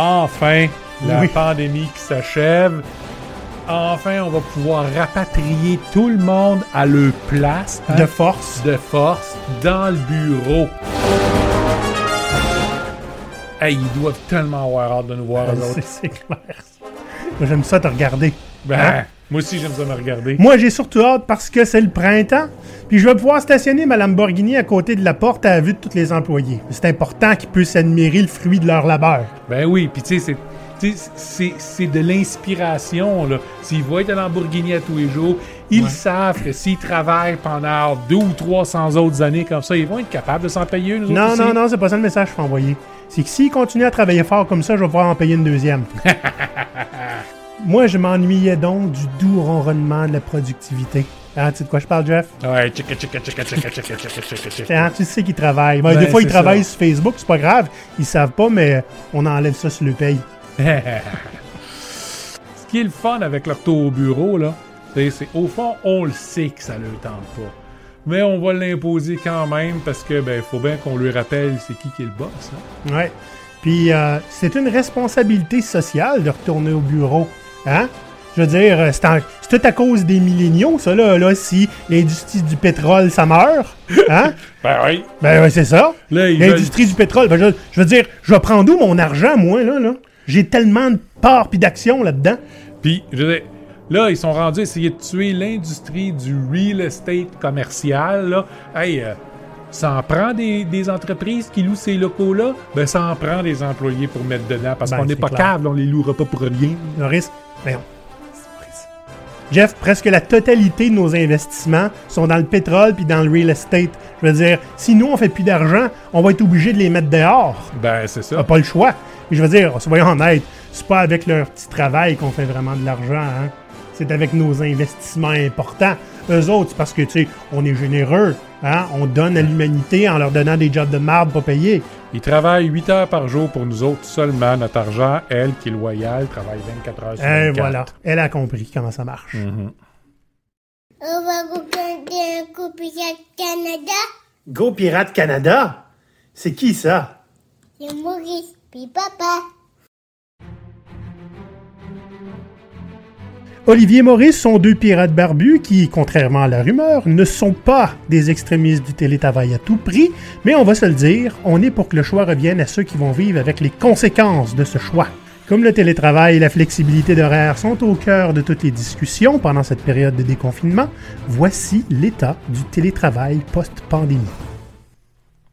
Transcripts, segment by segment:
enfin la Oui. pandémie qui s'achève. Enfin, on va pouvoir rapatrier tout le monde à leur place hein, De force. de force dans le bureau. Hey, ils doivent tellement avoir hâte de nous voir, eux autres. C'est clair. J'aime ça te regarder. Ben, Hein? Moi aussi, j'aime ça me regarder. Moi, j'ai surtout hâte parce que c'est le printemps. Puis je vais pouvoir stationner ma Lamborghini à côté de la porte à la vue de tous les employés. C'est important qu'ils puissent admirer le fruit de leur labeur. Ben oui, puis tu sais, c'est- c'est de l'inspiration, là. S'ils voient ta Lamborghini à tous les jours, ils Ouais. savent que s'ils travaillent pendant deux ou 300 autres années comme ça, ils vont être capables de s'en payer une. Non, non, non, c'est pas ça le message qu'il faut envoyer. C'est que s'ils continuent à travailler fort comme ça, je vais pouvoir en payer une deuxième. Moi, je m'ennuyais donc du doux ronronnement de la productivité. Hein, tu sais de quoi je parle, Jeff? Ouais, tchika, tchika, tchika, tchika, tchika, tchika, tchika. Hein, tu sais qu'ils travaillent. Ben, des fois, ils travaillent sur Facebook, c'est pas grave. Ils savent pas, mais on enlève ça sur le paye. Ce qui est le fun avec l'octo au bureau, là, c'est au fond, on le sait que ça ne le tente pas. Mais on va l'imposer quand même parce que ben faut bien qu'on lui rappelle c'est qui qui est le boss. Hein? Ouais. Puis euh, c'est une responsabilité sociale de retourner au bureau. Hein? Je veux dire, euh, c'est en- tout à cause des milléniaux, ça, là, là si l'industrie du pétrole, ça meurt. Hein? Ben oui. ben, ouais, c'est ça. Veulent- L'industrie du pétrole. Ben, je, je veux dire, je vais prendre où mon argent, moi, là, là? J'ai tellement de parts pis d'actions là-dedans. Puis, je veux dire, là, ils sont rendus à essayer de tuer l'industrie du real estate commercial. Là. Hey, euh, ça en prend des, des entreprises qui louent ces locaux-là? Ben, ça en prend des employés pour mettre dedans. Parce Ben, qu'on n'est pas câble, on les louera pas pour rien. Maurice, voyons. Jeff, presque la totalité de nos investissements sont dans le pétrole puis dans le real estate. Je veux dire, si nous, on fait plus d'argent, on va être obligé de les mettre dehors. Ben, c'est On n'a ça. pas le choix. Et je veux dire, soyons honnêtes, c'est pas avec leur petit travail qu'on fait vraiment de l'argent. Hein? C'est avec nos investissements importants. Eux autres, c'est parce que, tu sais, on est généreux. Hein? On donne à l'humanité en leur donnant des jobs de marde pas payés. Ils travaillent 8 heures par jour pour nous autres seulement. Notre argent, elle, qui est loyale, travaille 24 heures sur 24. Et voilà. Elle a compris comment ça marche. Mhm. On va regarder un coup Pirate Canada. Go Pirate Canada? C'est qui ça? C'est Maurice, puis papa. Olivier Maurice sont deux pirates barbus qui, contrairement à la rumeur, ne sont pas des extrémistes du télétravail à tout prix, mais on va se le dire, on est pour que le choix revienne à ceux qui vont vivre avec les conséquences de ce choix. Comme le télétravail et la flexibilité d'horaire sont au cœur de toutes les discussions pendant cette période de déconfinement, voici l'état du télétravail post-pandémie.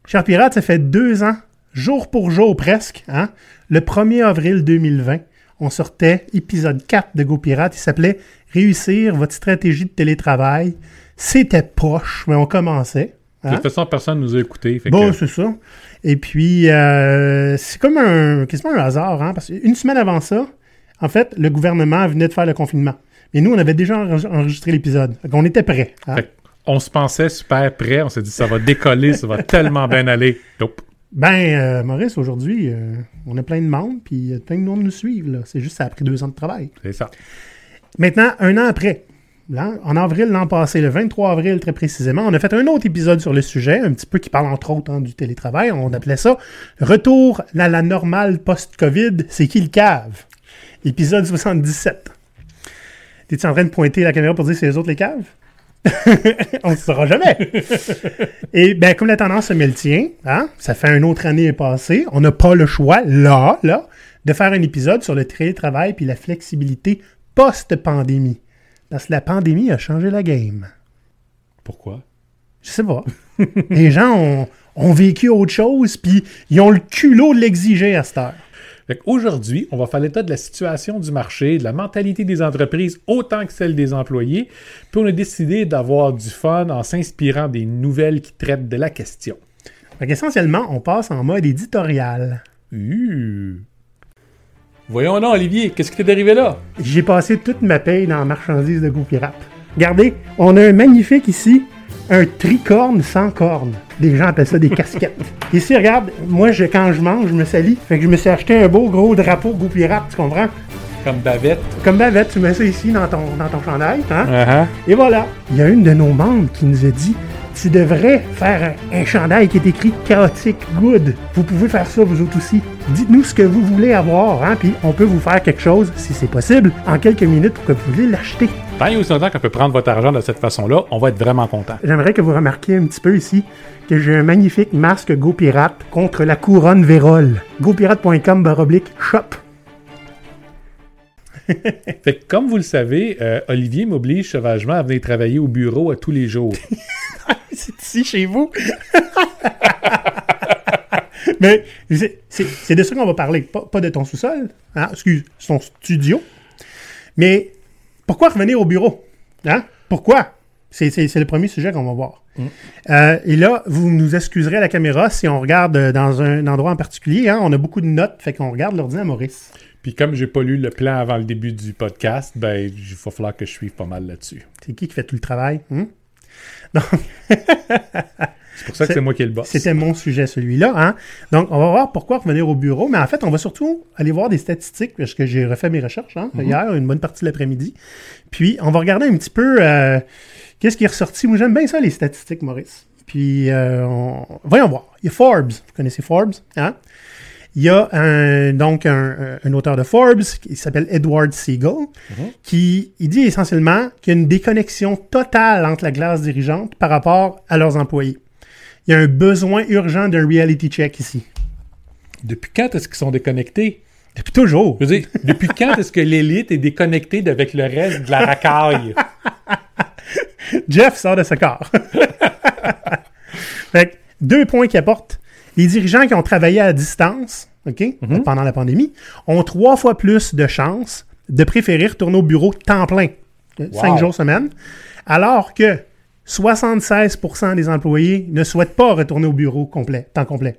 Chers pirates, ça fait deux ans, jour pour jour presque, hein? le 1er avril 2020, on sortait épisode 4 de Go Pirate. Il s'appelait Réussir votre stratégie de télétravail. C'était poche, mais on commençait. De hein. toute façon, personne nous a écoutés. Bon, que- c'est ça. Et puis, euh, c'est comme un, quasiment un hasard, hein, parce qu'une semaine avant ça, en fait, le gouvernement venait de faire le confinement. Mais nous, on avait déjà enre- enregistré l'épisode. Qu'on était prêts. hein. on se pensait super prêt. On s'est dit, ça va décoller, ça va tellement bien aller. Nope. Ben, euh, Maurice, aujourd'hui, euh, on a plein de monde, puis euh, plein de monde nous suivent. C'est juste que ça a pris deux ans de travail. C'est ça. Maintenant, un an après, là, en avril l'an passé, le 23 avril très précisément, on a fait un autre épisode sur le sujet, un petit peu qui parle entre autres hein, du télétravail. On appelait ça Retour à la normale post-COVID, c'est qui le cave? Épisode 77. T'es-tu en train de pointer la caméra pour dire c'est les autres les caves? on ne saura jamais. Et bien, comme la tendance se met le tien, hein, ça fait une autre année passée, on n'a pas le choix, là, là, de faire un épisode sur le télétravail puis la flexibilité post-pandémie. Parce que la pandémie a changé la game. Pourquoi? Je sais pas. Les gens ont, ont vécu autre chose, puis ils ont le culot de l'exiger à cette heure. Aujourd'hui, on va faire l'état de la situation du marché, de la mentalité des entreprises autant que celle des employés, puis on a décidé d'avoir du fun en s'inspirant des nouvelles qui traitent de la question. Fait qu'essentiellement, on passe en mode éditorial. Uh. Voyons donc, Olivier, qu'est-ce qui t'est arrivé là? J'ai passé toute ma paye dans la marchandise de Go Pirate. Regardez, on a un magnifique ici, un tricorne sans corne. Des gens appellent ça des casquettes. Ici, regarde, moi, je, quand je mange, je me salis. Fait que je me suis acheté un beau gros drapeau Go Pirate, tu comprends? Comme bavette. Comme Bavette, tu mets ça ici dans ton, dans ton chandail, hein? Uh-huh. Et voilà. Il y a une de nos membres qui nous a dit tu devrais faire un, un chandail qui est écrit chaotique good. Vous pouvez faire ça vous autres aussi. Dites-nous ce que vous voulez avoir, hein, puis on peut vous faire quelque chose, si c'est possible, en quelques minutes pour que vous voulez l'acheter. Tant et aussi longtemps qu'on peut prendre votre argent de cette façon-là, on va être vraiment content. J'aimerais que vous remarquiez un petit peu ici que j'ai un magnifique masque GoPirate contre la couronne Vérole. GoPirate.com baroblique shop. Fait que, comme vous le savez, euh, Olivier m'oblige sauvagement à venir travailler au bureau à tous les jours. C'est ici chez vous. Mais c'est- de ça qu'on va parler, pas, pas de ton sous-sol, hein, excuse, son studio. Mais pourquoi revenir au bureau? Hein? Pourquoi? C'est le premier sujet qu'on va voir. Euh, et là, vous nous excuserez à la caméra si on regarde euh, dans un endroit en particulier. Hein? On a beaucoup de notes, fait qu'on regarde l'ordi à Maurice. Puis comme j'ai pas lu le plan avant le début du podcast, ben il va falloir que je suive pas mal là-dessus. C'est qui qui fait tout le travail? hein? C'est pour ça que C'est- moi qui ai le boss. C'était mon sujet, celui-là. Hein? Donc, on va voir pourquoi revenir au bureau. Mais en fait, on va surtout aller voir des statistiques, parce que j'ai refait mes recherches hein, hier, une bonne partie de l'après-midi. Puis, on va regarder un petit peu euh, qu'est-ce qui est ressorti. Moi, j'aime bien ça, les statistiques, Maurice. Puis, euh, on- voyons voir. Il y a Forbes. Vous connaissez Forbes? Hein? Il y a un, donc un, un auteur de Forbes qui s'appelle Edward Siegel, qui il dit essentiellement qu'il y a une déconnexion totale entre la classe dirigeante par rapport à leurs employés. Il y a un besoin urgent d'un reality check ici. Depuis quand est-ce qu'ils sont déconnectés? Depuis toujours. Je veux dire, depuis quand est-ce que l'élite est déconnectée avec le reste de la racaille? Jeff sort de ce corps. fait que, deux points qui apportent. Les dirigeants qui ont travaillé à distance, OK, pendant la pandémie, ont trois fois plus de chances de préférer retourner au bureau temps plein, Wow. cinq jours semaine, alors que 76% des employés ne souhaitent pas retourner au bureau complet, temps complet.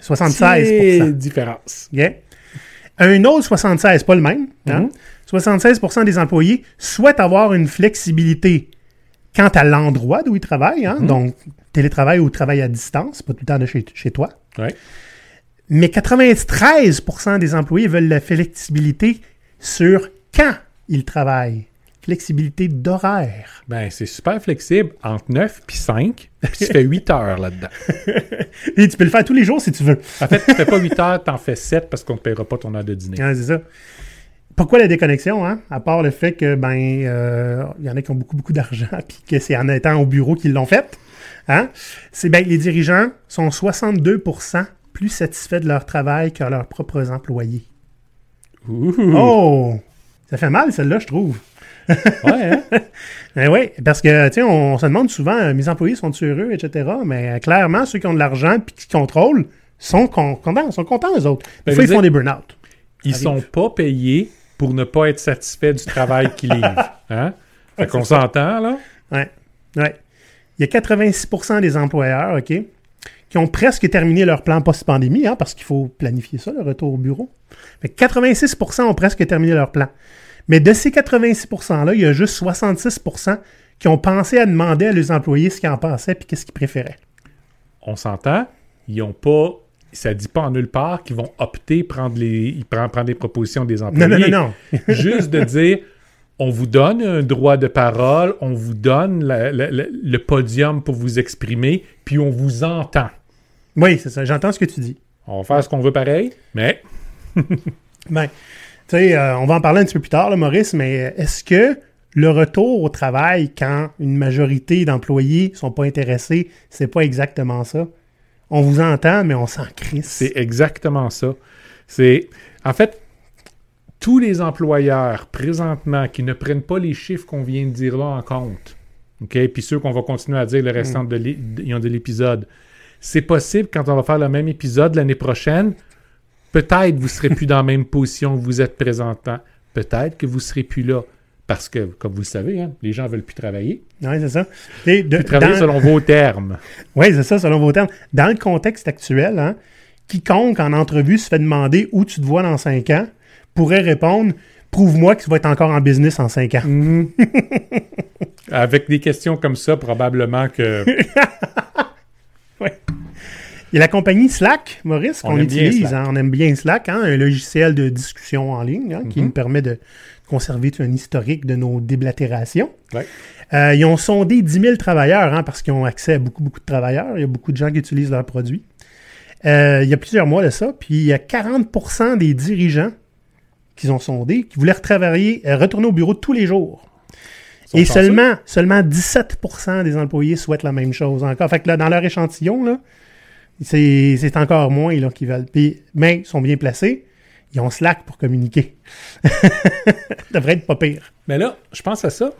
76%. C'est différence. OK? Un autre 76, pas le même. hein? Mhm. 76% des employés souhaitent avoir une flexibilité quant à l'endroit d'où ils travaillent. hein? Donc, télétravail ou travail à distance, pas tout le temps de chez, chez toi. Ouais. Mais 93% des employés veulent la flexibilité sur quand ils travaillent. Flexibilité d'horaire. Ben, c'est super flexible, entre 9 puis 5, puis tu fais 8 heures là-dedans. Et tu peux le faire tous les jours si tu veux. En fait, tu fais pas 8 heures, t'en fais 7 parce qu'on ne te paiera pas ton heure de dîner. C'est ça. Pourquoi la déconnexion, hein? À part le fait que, ben, euh, il y en a qui ont beaucoup, beaucoup d'argent, puis que c'est en étant au bureau qu'ils l'ont fait. Hein? C'est ben, les dirigeants sont 62% plus satisfaits de leur travail que leurs propres employés. Ouh. Oh! Ça fait mal, celle-là, je trouve. Ouais, hein? Ben oui, parce que, tu sais, on, on se demande souvent, euh, mes employés sont heureux, etc. Mais euh, clairement, ceux qui ont de l'argent puis qui contrôlent sont con- contents, sont contents, eux autres. Des Ben, fois, ils font des burn-out. Ils Arrive. sont pas payés pour ne pas être satisfaits du travail qu'ils livrent. Hein? Fait qu'on s'entend, là? Ouais. Ouais. Il y a 86% des employeurs, OK, qui ont presque terminé leur plan post-pandémie, hein, parce qu'il faut planifier ça, le retour au bureau. Fait que 86% ont presque terminé leur plan. Mais de ces 86%-là, il y a juste 66% qui ont pensé à demander à leurs employés ce qu'ils en pensaient puis qu'est-ce qu'ils préféraient. On s'entend? Ils ont pas... Ça dit pas en nulle part qu'ils vont opter prendre les... Prennent prendre les propositions des Non, employés. non, non, non. Juste de dire... On vous donne un droit de parole, on vous donne la- la- la- le podium pour vous exprimer, puis on vous entend. Oui, c'est ça. J'entends ce que tu dis. On va faire ce qu'on veut pareil, mais Ben, tu sais, euh, on va en parler un petit peu plus tard, là, Maurice, mais euh, est-ce que le retour au travail, quand une majorité d'employés sont pas intéressés, c'est pas exactement ça? On vous entend, mais on s'en crisse. C'est exactement ça. C'est en fait tous les employeurs présentement qui ne prennent pas les chiffres qu'on vient de dire là en compte. OK, puis ceux qu'on va continuer à dire le restant de l'é- de de l'épisode. C'est possible quand on va faire le même épisode l'année prochaine, peut-être vous serez plus dans la même position que vous êtes présentement. Peut-être que vous serez plus là parce que comme vous le savez, hein, les gens veulent plus travailler. Oui, c'est ça. Et de- Plus travailler dans- selon vos termes. Oui, c'est ça, selon vos termes. Dans le contexte actuel, hein, quiconque en entrevue se fait demander où tu te vois dans 5 ans pourrait répondre Prouve-moi que tu vas être encore en business en 5 ans. Mhm. Avec des questions comme ça, probablement que y a la compagnie Slack, Maurice, On qu'on utilise. Hein. on aime bien Slack, hein, un logiciel de discussion en ligne hein, qui Mhm. nous permet de conserver un historique de nos déblatérations. Ouais. Euh, ils ont sondé 10 000 travailleurs hein, parce qu'ils ont accès à beaucoup, beaucoup de travailleurs. Il y a beaucoup de gens qui utilisent leurs produits. Euh, il y a plusieurs mois de ça. Puis il y a 40% des dirigeants qu'ils ont sondés qui voulaient retravailler, euh, retourner au bureau tous les jours. Et chanceux. seulement, seulement 17% des employés souhaitent la même chose encore. Fait que là, dans leur échantillon, là, c'est encore moins là, qui veulent. Puis, mais ils sont bien placés. Ils ont Slack pour communiquer. ça devrait être pas pire. Mais là, je pense à ça.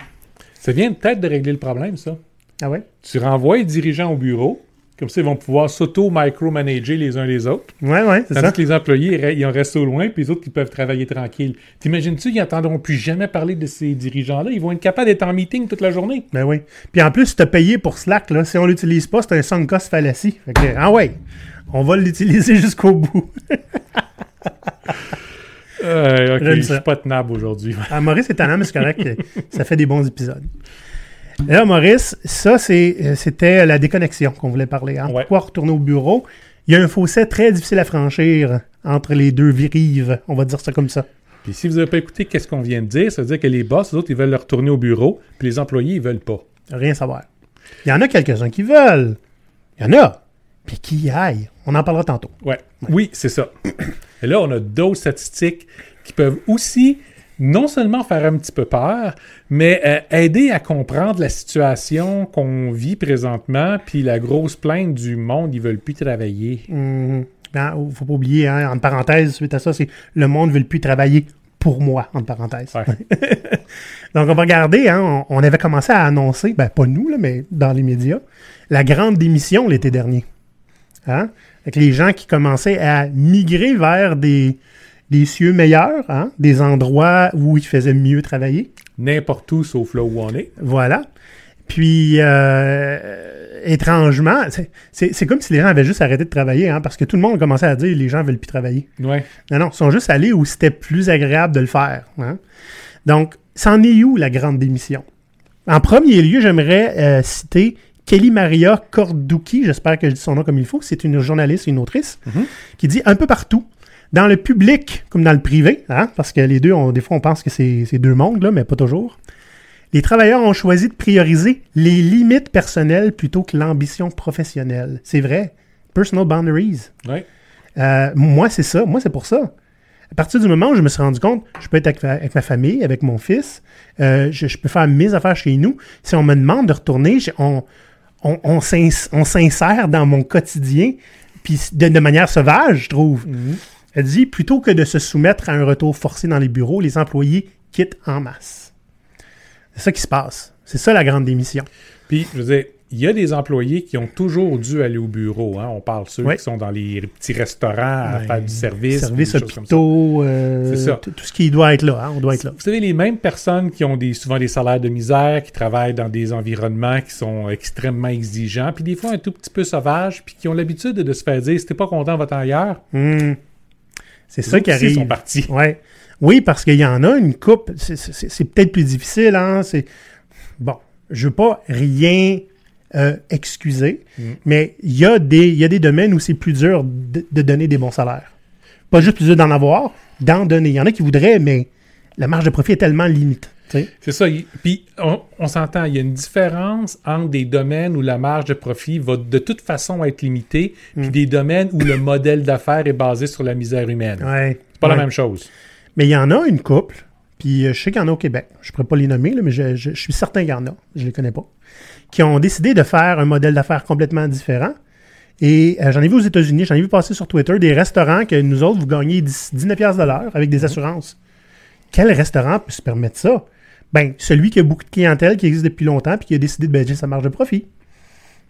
Ça vient peut-être de régler le problème, ça. Ah ouais? Tu renvoies les dirigeants au bureau. Comme ça, ils vont pouvoir s'auto-micromanager les uns les autres. Ouais, ouais, c'est ça. que les employés, ils en restent au loin, puis les autres, ils peuvent travailler tranquille. T'imagines-tu qu'ils n'entendront plus jamais parler de ces dirigeants-là? Ils vont être capables d'être en meeting toute la journée. Ben oui. Puis en plus, tu as payé pour Slack, là. Si on l'utilise pas, c'est un sunk cost fallacie. Fait que, ah ouais, on va l'utiliser jusqu'au bout. Euh, ok, J'aime je suis pas tenable aujourd'hui. Ah, Maurice est talent, mais c'est correct. ça fait des bons épisodes. Et là, Maurice, ça, euh, c'était la déconnexion qu'on voulait parler. Hein? Ouais. Pourquoi retourner au bureau? Il y a un fossé très difficile à franchir entre les deux rives. On va dire ça comme ça. Puis si vous n'avez pas écouté qu'est-ce qu'on vient de dire, ça veut dire que les boss, eux autres, ils veulent le retourner au bureau, puis les employés, ils veulent pas. Rien savoir. Il y en a quelques-uns qui veulent. Il y en a. Puis qui y aillent. On en parlera tantôt. Ouais. Oui, c'est ça. Et là, on a d'autres statistiques qui peuvent aussi non seulement faire un petit peu peur, mais euh, aider à comprendre la situation qu'on vit présentement, puis la grosse plainte du monde, ils veulent plus travailler. Hum, ben, faut pas oublier, hein, entre parenthèses, suite à ça, c'est le monde ne veut plus travailler pour moi, entre parenthèses. Ouais. Donc, on va regarder, hein, on, on avait commencé à annoncer, ben pas nous, là, mais dans les médias, la grande démission l'été dernier. Hein? Avec les gens qui commençaient à migrer vers des, des cieux meilleurs, hein, des endroits où ils faisaient mieux travailler. N'importe où sauf là où on est. Voilà. Puis, euh, étrangement, c'est- comme si les gens avaient juste arrêté de travailler, hein, parce que tout le monde commençait à dire les gens veulent plus travailler. Ouais. Non, non, ils sont juste allés où c'était plus agréable de le faire. hein. Donc, c'en est où la grande démission? En premier lieu, j'aimerais euh, citer Kelly Maria Corducci, j'espère que je dis son nom comme il faut, c'est une journaliste, une autrice, Mhm. qui dit un peu partout, dans le public comme dans le privé, hein, parce que les deux, on- des fois on pense que c'est deux mondes, là, mais pas toujours. Les travailleurs ont choisi de prioriser les limites personnelles plutôt que l'ambition professionnelle. C'est vrai. Personal boundaries. Ouais. Euh, moi, c'est ça. Moi, c'est pour ça. À partir du moment où je me suis rendu compte, je peux être avec, ma- avec ma famille, avec mon fils, euh, je, je peux faire mes affaires chez nous. Si on me demande de retourner, on, on, on s'ins- on s'insère dans mon quotidien, puis de, de manière sauvage, je trouve. Elle dit, plutôt que de se soumettre à un retour forcé dans les bureaux, les employés quittent en masse. C'est ça qui se passe. C'est ça la grande démission. Puis, je veux dire, il y a des employés qui ont toujours dû aller au bureau. Hein? On parle ceux Ouais. qui sont dans les petits restaurants à Ouais. faire du service. Choses comme ça. hôpitaux, euh, C'est ça. tout ce qui doit être là. hein, on doit être là. Vous savez, les mêmes personnes qui ont des, souvent des salaires de misère, qui travaillent dans des environnements qui sont extrêmement exigeants, puis des fois un tout petit peu sauvages, puis qui ont l'habitude de se faire dire si t'es pas content, va-t'en ailleurs. Hmm. C'est ça qui arrive. sont partis. Ouais. Oui, parce qu'il y en a une coupe. C'est- peut-être plus difficile. Hein? Bon. Je veux pas rien euh, excuser, Mm. mais il y, a des- il y a des domaines où c'est plus dur de, de donner des bons salaires. Pas juste plus dur d'en avoir, d'en donner. Il y en a qui voudraient, mais la marge de profit est tellement sais. C'est ça. Puis on, on s'entend, il y a une différence entre des domaines où la marge de profit va de toute façon être limitée, puis Mm. des domaines où le modèle d'affaires est basé sur la misère humaine. Ouais. C'est pas Ouais. la même chose. Mais il y en a une couple, puis euh, je sais qu'il y en a au Québec. Je ne pourrais pas les nommer, là, mais je, je- je suis certain qu'il y en a. Je ne les connais pas. Qui ont décidé de faire un modèle d'affaires complètement différent. Et euh, j'en ai vu aux États-Unis, j'en ai vu passer sur Twitter des restaurants que nous autres, vous gagnez 10 19 piastres de l'heure avec des assurances. Quel restaurant peut se permettre ça? Ben, celui qui a beaucoup de clientèle, qui existe depuis longtemps, puis qui a décidé de baisser sa marge de profit.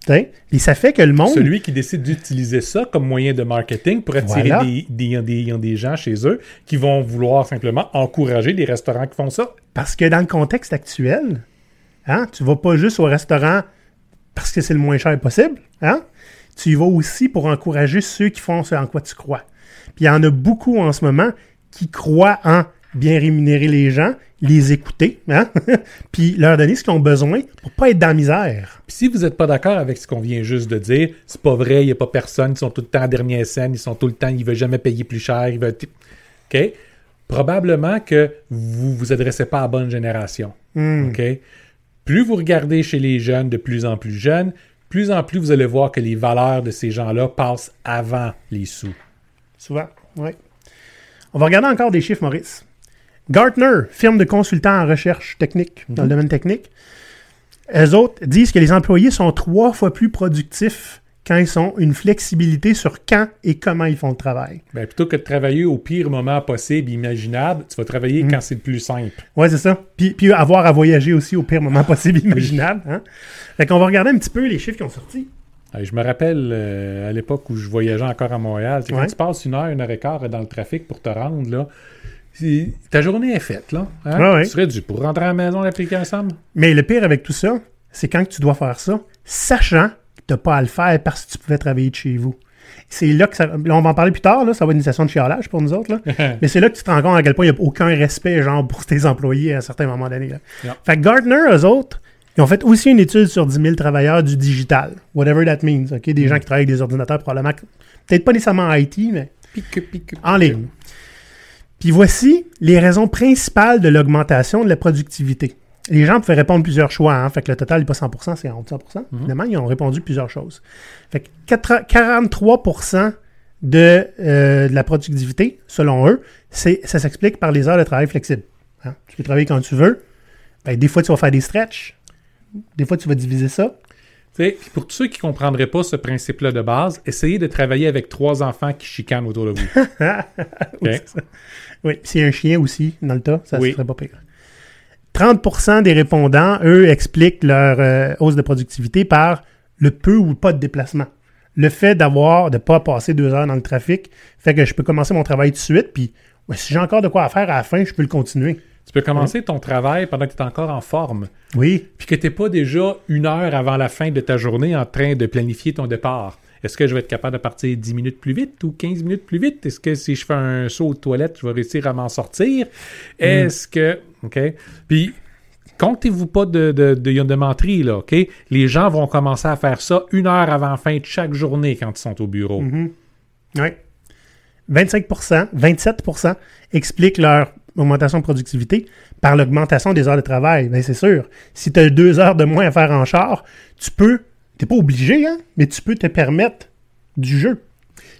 Et ça fait que le monde. Celui qui décide d'utiliser ça comme moyen de marketing pour attirer Voilà. des, des, des- des gens chez eux qui vont vouloir simplement encourager les restaurants qui font ça. Parce que dans le contexte actuel, hein, tu vas pas juste au restaurant parce que c'est le moins cher possible. Hein? Tu y vas aussi pour encourager ceux qui font ce en quoi tu crois. Puis il y en a beaucoup en ce moment qui croient en bien rémunérer les gens, les écouter, hein? puis leur donner ce qu'ils ont besoin pour pas être dans la misère. Puis si vous n'êtes pas d'accord avec ce qu'on vient juste de dire, c'est pas vrai, il n'y a pas personne, ils sont tout le temps en dernière scène, ils sont tout le temps, ils veulent jamais payer plus cher, ils veulent... OK? Probablement que vous vous adressez pas à la bonne génération. Hmm. OK? Plus vous regardez chez les jeunes de plus en plus jeunes, plus en plus vous allez voir que les valeurs de ces gens-là passent avant les sous. Souvent, oui. On va regarder encore des chiffres, Maurice. Gartner, firme de consultants en recherche technique, dans le domaine technique, eux autres disent que les employés sont trois fois plus productifs quand ils ont une flexibilité sur quand et comment ils font le travail. Ben, plutôt que de travailler au pire moment possible, imaginable, tu vas travailler quand c'est le plus simple. Ouais, c'est ça. Puis, puis avoir à voyager aussi au pire moment possible, imaginable. Hein? Fait qu'on va regarder un petit peu les chiffres qui ont sorti. Je me rappelle euh, à l'époque où je voyageais encore à Montréal. Quand Ouais. tu passes une heure, une heure et quart dans le trafic pour te rendre, là, ta journée est faite. Là, hein? Ouais, ouais. Tu serais dû pour rentrer à la maison l'appliquer ensemble. Mais le pire avec tout ça, c'est quand tu dois faire ça, sachant n'as pas à le faire parce que tu pouvais travailler de chez vous. C'est là que ça. là, on va en parler plus tard, là, ça va être une session de chialage pour nous autres. Là. Mais c'est là que tu te rends compte à quel point il n'y a aucun respect genre, pour tes employés à un certain moment donné. Là. Non. Fait que Gartner, eux autres, ils ont fait aussi une étude sur 10 000 travailleurs du digital. Whatever that means. ok? Des gens qui travaillent avec des ordinateurs, probablement. Peut-être pas nécessairement en IT, mais Pique, pique, en ligne. Puis voici les raisons principales de l'augmentation de la productivité. Les gens pouvaient répondre plusieurs choix, hein, fait que le total n'est pas 100%, c'est en haut de 100%. Évidemment, ils ont répondu plusieurs choses. Fait que 4 43% de, euh, de la productivité, selon eux, ça s'explique par les heures de travail flexibles. hein. Tu peux travailler quand tu veux. Ben, des fois, tu vas faire des stretches. Des fois, tu vas diviser ça. Pour tous ceux qui ne comprendraient pas ce principe-là de base, essayez de travailler avec trois enfants qui chicanent autour de vous. Oui, c'est ça. Oui, puis s'il y a un chien aussi dans le tas, ça ne Oui. serait pas pire. 30% des répondants, eux, expliquent leur euh, hausse de productivité par le peu ou pas de déplacement. Le fait d'avoir, de ne pas passer deux heures dans le trafic, fait que je peux commencer mon travail tout de suite, puis ouais, si j'ai encore de quoi à faire à la fin, je peux le continuer. tu peux commencer ton travail pendant que tu es encore en forme, Oui, puis que tu n'es pas déjà une heure avant la fin de ta journée en train de planifier ton départ. Est-ce que je vais être capable de partir 10 minutes plus vite ou 15 minutes plus vite? Est-ce que si je fais un saut aux toilettes, je vais réussir à m'en sortir? Est-ce que... OK? Puis, comptez-vous pas de, de, de, de là, OK? Les gens vont commencer à faire ça une heure avant la fin de chaque journée quand ils sont au bureau. oui. 25 27% expliquent leur augmentation de productivité par l'augmentation des heures de travail. Bien, c'est sûr. Si tu as deux heures de moins à faire en char, tu peux, tu pas obligé, hein, mais tu peux te permettre du jeu.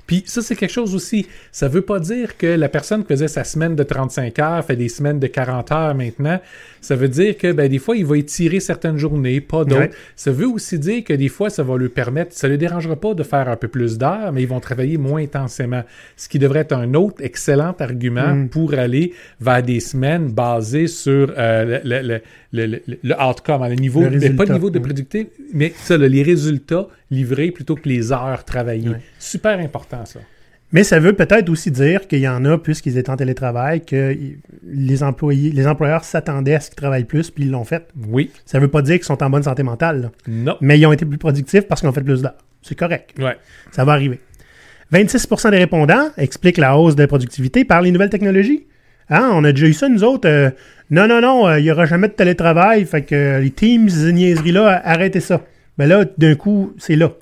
Puis ça, c'est quelque chose aussi. Ça veut pas dire que la personne qui faisait sa semaine de 35 heures fait des semaines de 40 heures maintenant. Ça veut dire que ben, des fois, il va étirer certaines journées, pas d'autres. Ouais. Ça veut aussi dire que des fois, ça va lui permettre, ça ne les dérangera pas de faire un peu plus d'heures, mais ils vont travailler moins intensément. Ce qui devrait être un autre excellent argument Mm. pour aller vers des semaines basées sur euh, le, le, le, le, le- le outcome, hein, le niveau, Le mais pas le niveau de oui. productivité, mais ça, les résultats livrés plutôt que les heures travaillées. Ouais. Super important, ça. Mais ça veut peut-être aussi dire qu'il y en a, puisqu'ils étaient en télétravail, que les employés, les employeurs s'attendaient à ce qu'ils travaillent plus, puis ils l'ont fait. Oui. Ça veut pas dire qu'ils sont en bonne santé mentale, là. Non. mais ils ont été plus productifs parce qu'ils ont fait plus d'heures. C'est correct. Ouais. Ça va arriver. 26% des répondants expliquent la hausse de la productivité par les nouvelles technologies. Hein, on a déjà eu ça, nous autres. euh, non, non, non, euh, il n'y aura jamais de télétravail. Fait que euh, les Teams, ces niaiseries-là, arrêtez ça. Mais là, d'un coup, c'est là.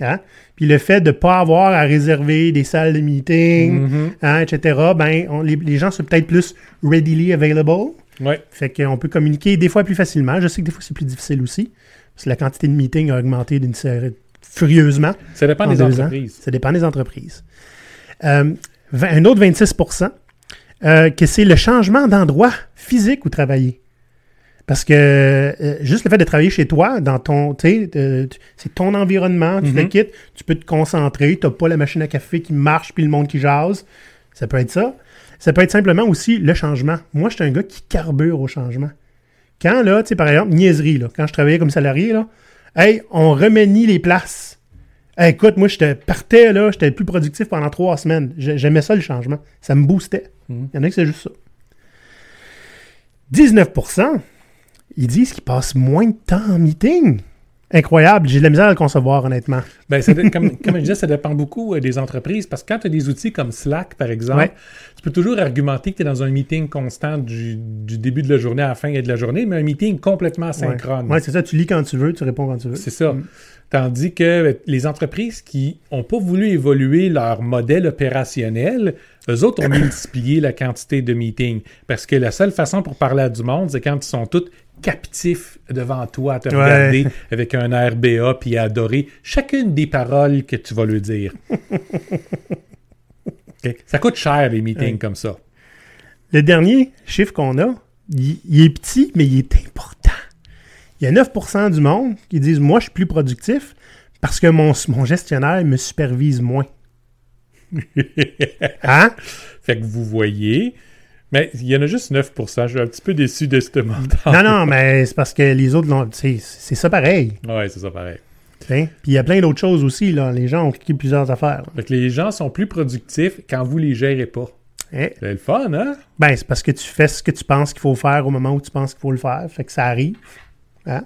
Hein? Puis le fait de ne pas avoir à réserver des salles de meeting, Mhm. hein, etc., ben, on- les, les gens sont peut-être plus readily available. Ouais. Fait qu'on peut communiquer des fois plus facilement. Je sais que des fois, c'est plus difficile aussi. Parce que la quantité de meetings a augmenté d'une série- furieusement. Ça dépend en des ans. entreprises. Ça dépend des entreprises. Euh, un autre 26% euh, que c'est le changement d'endroit physique où travailler. Parce que euh, juste le fait de travailler chez toi, dans ton, euh, c'est ton environnement, tu Mhm. le quittes, tu peux te concentrer, tu n'as pas la machine à café qui marche puis le monde qui jase. Ça peut être ça. Ça peut être simplement aussi le changement. Moi, je suis un gars qui carbure au changement. Quand, là, tu sais, par exemple, niaiserie, là, quand je travaillais comme salarié, là, hey, on remanie les places. Hey, écoute, moi, je partais, là, j'étais plus productif pendant trois semaines. J'ai- J'aimais ça, le changement. Ça me boostait. Mhm. Il y en a qui c'est juste ça. 19 ils disent qu'ils passent moins de temps en meeting. incroyable. J'ai de la misère à le concevoir, honnêtement. Ben, ça comme, comme je disais, ça dépend beaucoup euh, des entreprises parce que quand tu as des outils comme Slack, par exemple, Ouais. tu peux toujours argumenter que tu es dans un meeting constant du, du début de la journée à la fin de la journée, mais un meeting complètement synchrone. Ouais, Ouais, c'est ça. Tu lis quand tu veux, tu réponds quand tu veux. C'est ça. Tandis que les entreprises qui n'ont pas voulu évoluer leur modèle opérationnel, eux autres ont multiplié la quantité de meetings. Parce que la seule façon pour parler à du monde, c'est quand ils sont tous captifs devant toi à te Ouais. regarder avec un air BA puis à adorer chacune des paroles que tu vas lui dire. Ça coûte cher, les meetings Ouais. comme ça. Le dernier chiffre qu'on a, il, il est petit, mais il est important. Il y a 9% du monde qui disent Moi, je suis plus productif parce que mon, mon gestionnaire me supervise moins. Hein? Fait que vous voyez. Mais il y en a juste 9%. Je suis un petit peu déçu de ce montant. Non, non, mais c'est parce que les autres, l'ont- c'est c'est ça pareil. Ouais, c'est ça pareil. Hein? Puis il y a plein d'autres choses aussi. Là. Les gens ont cliqué plusieurs affaires. Fait que les gens sont plus productifs quand vous les gérez pas. Hein? C'est le fun, hein? Ben, c'est parce que tu fais ce que tu penses qu'il faut faire au moment où tu penses qu'il faut le faire. Fait que ça arrive. Hein?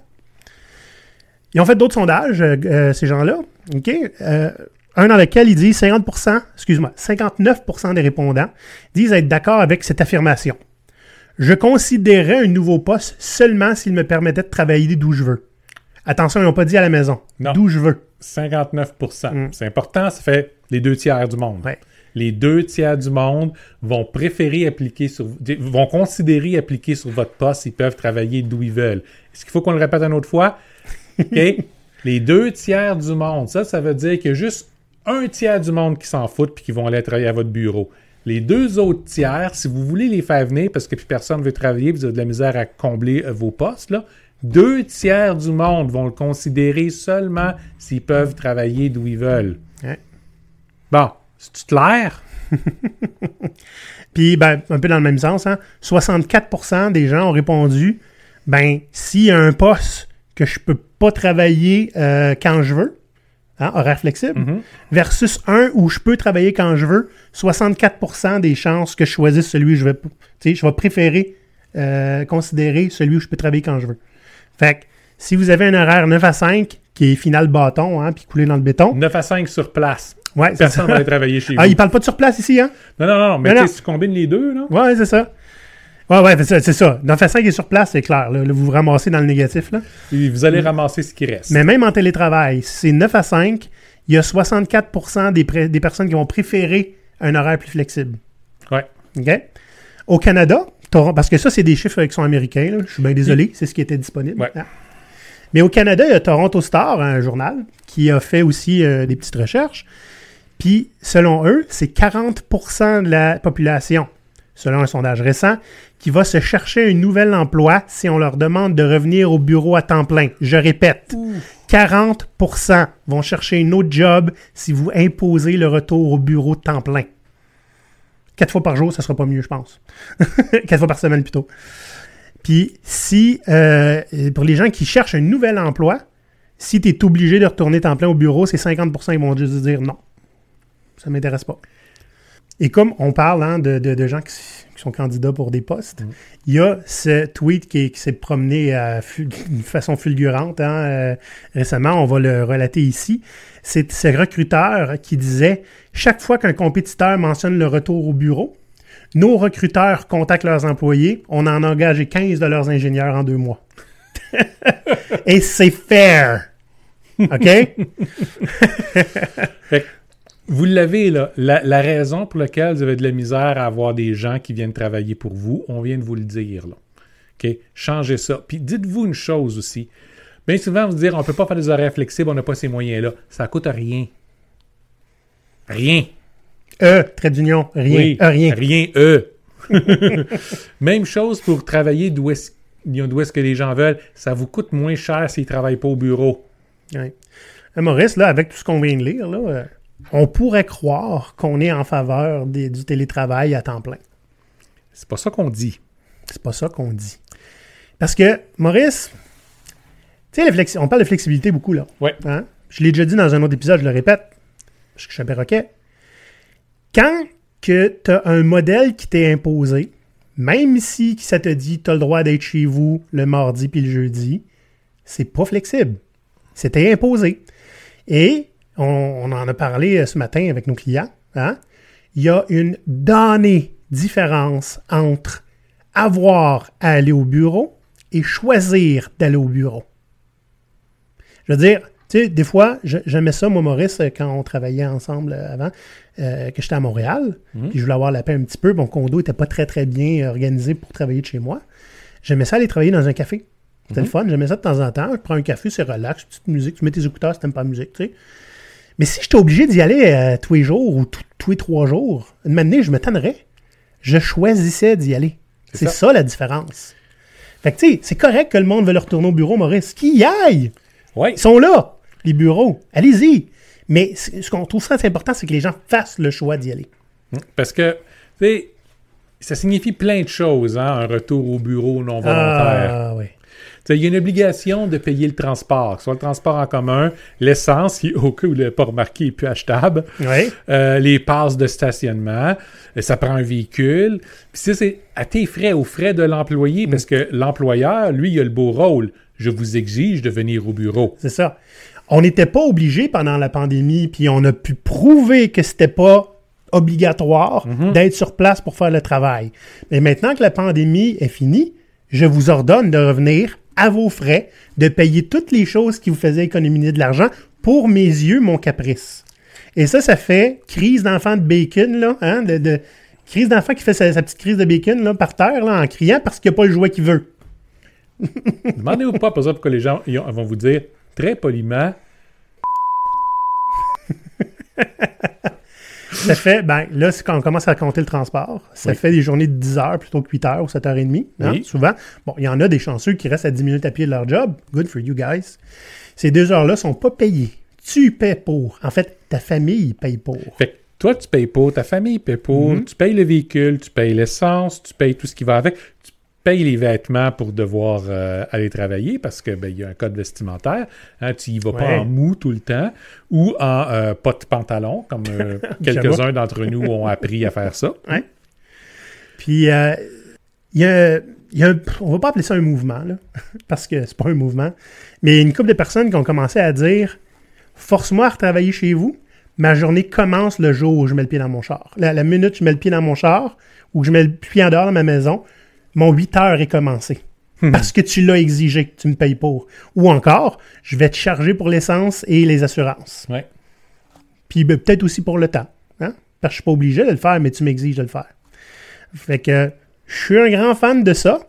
Ils ont fait d'autres sondages, euh, euh, ces gens-là. OK? Euh, un dans lequel ils disent 50%, excuse-moi, 59% des répondants disent être d'accord avec cette affirmation. Je considérais un nouveau poste seulement s'il me permettait de travailler d'où je veux. Attention, ils n'ont pas dit à la maison. Non. D'où je veux. 59 Mm. C'est important, ça fait les deux tiers du monde. Ouais. Les deux tiers du monde vont préférer appliquer sur, vont considérer appliquer sur votre poste s'ils peuvent travailler d'où ils veulent. Est-ce qu'il faut qu'on le répète une autre fois? OK? les deux tiers du monde, ça, ça veut dire a juste un tiers du monde qui s'en fout puis qui vont aller travailler à votre bureau. Les deux autres tiers, si vous voulez les faire venir parce que plus personne ne veut travailler, vous avez de la misère à combler euh, vos postes, là, deux tiers du monde vont le considérer seulement s'ils peuvent travailler d'où ils veulent. Ouais. Bon, c'est clair? Puis, ben, un peu dans le même sens, hein, 64% des gens ont répondu ben, s'il y a un poste que je peux pas travailler euh, quand je veux, hein, horaire flexible, Mhm. versus un où je peux travailler quand je veux, 64% des chances que je choisisse celui où je vais, p- tu sais, je vais préférer euh, considérer celui où je peux travailler quand je veux. Fait que, si vous avez un horaire 9 à 5, qui est final bâton, hein, puis coulé dans le béton, 9 à 5 sur place. ouais, c'est Personne ça. va aller travailler chez Ah, vous. il parle pas de sur place ici, hein? Non, non, non, mais non. si tu combines les deux, là. Ouais, c'est ça. Ouais, ouais, c'est ça. Dans 5 qui est sur place, c'est clair. Là, vous vous ramassez dans le négatif. Là. et vous allez ramasser ce qui reste. Mais même en télétravail, c'est 9 à 5, il y a 64 des, des personnes qui vont préférer un horaire plus flexible. Ouais. OK? Au Canada, parce que ça, c'est des chiffres qui sont américains. là. Je suis bien désolé, c'est ce qui était disponible. Ouais. Ah. Mais au Canada, il y a Toronto Star, un journal, qui a fait aussi euh, des petites recherches. Puis, selon eux, c'est 40% de la population, selon un sondage récent, qui va se chercher un nouvel emploi si on leur demande de revenir au bureau à temps plein. Je répète, 40% vont chercher un autre job si vous imposez le retour au bureau de temps plein. Quatre fois par jour, ça sera pas mieux, je pense. Quatre fois par semaine plutôt. Puis si, euh, pour les gens qui cherchent un nouvel emploi, si tu es obligé de retourner temps plein au bureau, c'est 50% qui vont juste dire non. Ça m'intéresse pas. Et comme on parle hein, de, de- de gens qui, qui sont candidats pour des postes, il y a ce tweet qui, qui s'est promené d'une façon fulgurante hein, euh, récemment. On va le relater ici. C'est ce recruteur qui disait chaque fois qu'un compétiteur mentionne le retour au bureau, nos recruteurs contactent leurs employés. On en a engagé 15 de leurs ingénieurs en deux mois. Et c'est fair. OK? Fait vous l'avez, là. La, la raison pour laquelle vous avez de la misère à avoir des gens qui viennent travailler pour vous, on vient de vous le dire, là. OK? Changez ça. Puis dites-vous une chose aussi. Bien souvent, vous dire, on ne peut pas faire des horaires flexibles, on n'a pas ces moyens-là. Ça coûte rien. Rien. E, trait d'union, rien. Oui, E, rien. Rien, eux. Même chose pour travailler d'où est-ce que les gens veulent. Ça vous coûte moins cher s'ils ne travaillent pas au bureau. Ouais. Euh, Maurice, là, avec tout ce qu'on vient de lire, là, euh, on pourrait croire qu'on est en faveur des- du télétravail à temps plein. C'est pas ça qu'on dit. C'est pas ça qu'on dit. Parce que, Maurice, tu sais, on parle de flexibilité beaucoup, là. Ouais. Hein? Je l'ai déjà dit dans un autre épisode, je le répète, parce que je suis un perroquet. Quand que tu as un modèle qui t'est imposé, même si ça te dit tu as le droit d'être chez vous le mardi puis le jeudi, c'est pas flexible. C'était imposé. Et on, on en a parlé euh, ce matin avec nos clients. Hein? Il y a une donnée différence entre avoir à aller au bureau et choisir d'aller au bureau. Je veux dire, tu sais, des fois, j'aimais ça, moi, Maurice, euh, quand on travaillait ensemble euh, avant, euh, que j'étais à Montréal, puis je voulais avoir la paix un petit peu. Mon condo n'était pas très, très bien organisé pour travailler de chez moi. J'aimais ça aller travailler dans un café. C'était le fun, j'aimais ça de temps en temps. Je prends un café, c'est relax, petite musique, tu mets tes écouteurs si t'aimes pas la musique, tu sais. Mais si j'étais obligé d'y aller euh, tous les jours ou tous les trois jours, une matinée, je me tannerais. Je choisissais d'y aller. C'est ça. ça. la différence. Fait que, tu sais, c'est correct que le monde veut leur retourner au bureau, Maurice. Qu'ils y aillent! Oui. Ils sont là, les bureaux. Allez-y! Mais ce qu'on trouve très important, c'est que les gens fassent le choix d'y aller. Parce que, tu sais, ça signifie plein de choses, hein, un retour au bureau non volontaire. Ah, oui. Il y a une obligation de payer le transport, que ce soit le transport en commun, l'essence, qui, au cas où l'avez pas remarqué, n'est plus achetable, Oui. euh, les passes de stationnement, euh, ça prend un véhicule. Puis ça, c'est à tes frais, aux frais de l'employé, parce que l'employeur, lui, il a le beau rôle. Je vous exige de venir au bureau. C'est ça. On n'était pas obligé pendant la pandémie, puis on a pu prouver que c'était pas obligatoire d'être sur place pour faire le travail. Mais maintenant que la pandémie est finie, je vous ordonne de revenir à vos frais, de payer toutes les choses qui vous faisaient économiser de l'argent pour mes yeux, mon caprice. Et ça, ça fait crise d'enfant de bacon, là, hein, de, crise d'enfant qui fait sa, petite crise de bacon là, par terre là, en criant parce qu'il n'a pas le jouet qu'il veut. Demandez-vous pas, par exemple, pourquoi les gens vont vous dire très poliment Ça fait, ben là, c'est quand on commence à compter le transport. Ça Oui. fait des journées de 10 heures plutôt que 8 heures ou 7 heures et demie. hein, Oui. Souvent. Bon, il y en a des chanceux qui restent à 10 minutes à pied de leur job. Good for you guys. Ces deux heures-là sont pas payées. Tu paies pour. En fait, ta famille paye pour. Fait que toi, tu payes pour, ta famille paye pour, Mhm. tu payes le véhicule, tu payes l'essence, tu payes tout ce qui va avec, tu payes les vêtements pour devoir euh, aller travailler parce que ben, il y a un code vestimentaire. Hein, tu y vas pas en mou tout le temps ou en euh, pas de pantalon, comme euh, quelques-uns d'entre nous ont appris à faire ça. Puis, euh, il y a, il y a un- on va pas appeler ça un mouvement, là, parce que c'est pas un mouvement, mais il y a une couple de personnes qui ont commencé à dire Force-moi à retravailler chez vous. Ma journée commence le jour où je mets le pied dans mon char. La, la minute où je mets le pied dans mon char ou que je mets le pied en dehors de ma maison, mon 8 heures est commencé. Parce que tu l'as exigé, tu me payes pour. Ou encore, je vais te charger pour l'essence et les assurances. Ouais. Puis ben, peut-être aussi pour le temps. Hein? Parce que je suis pas obligé de le faire, mais tu m'exiges de le faire. Fait que je suis un grand fan de ça.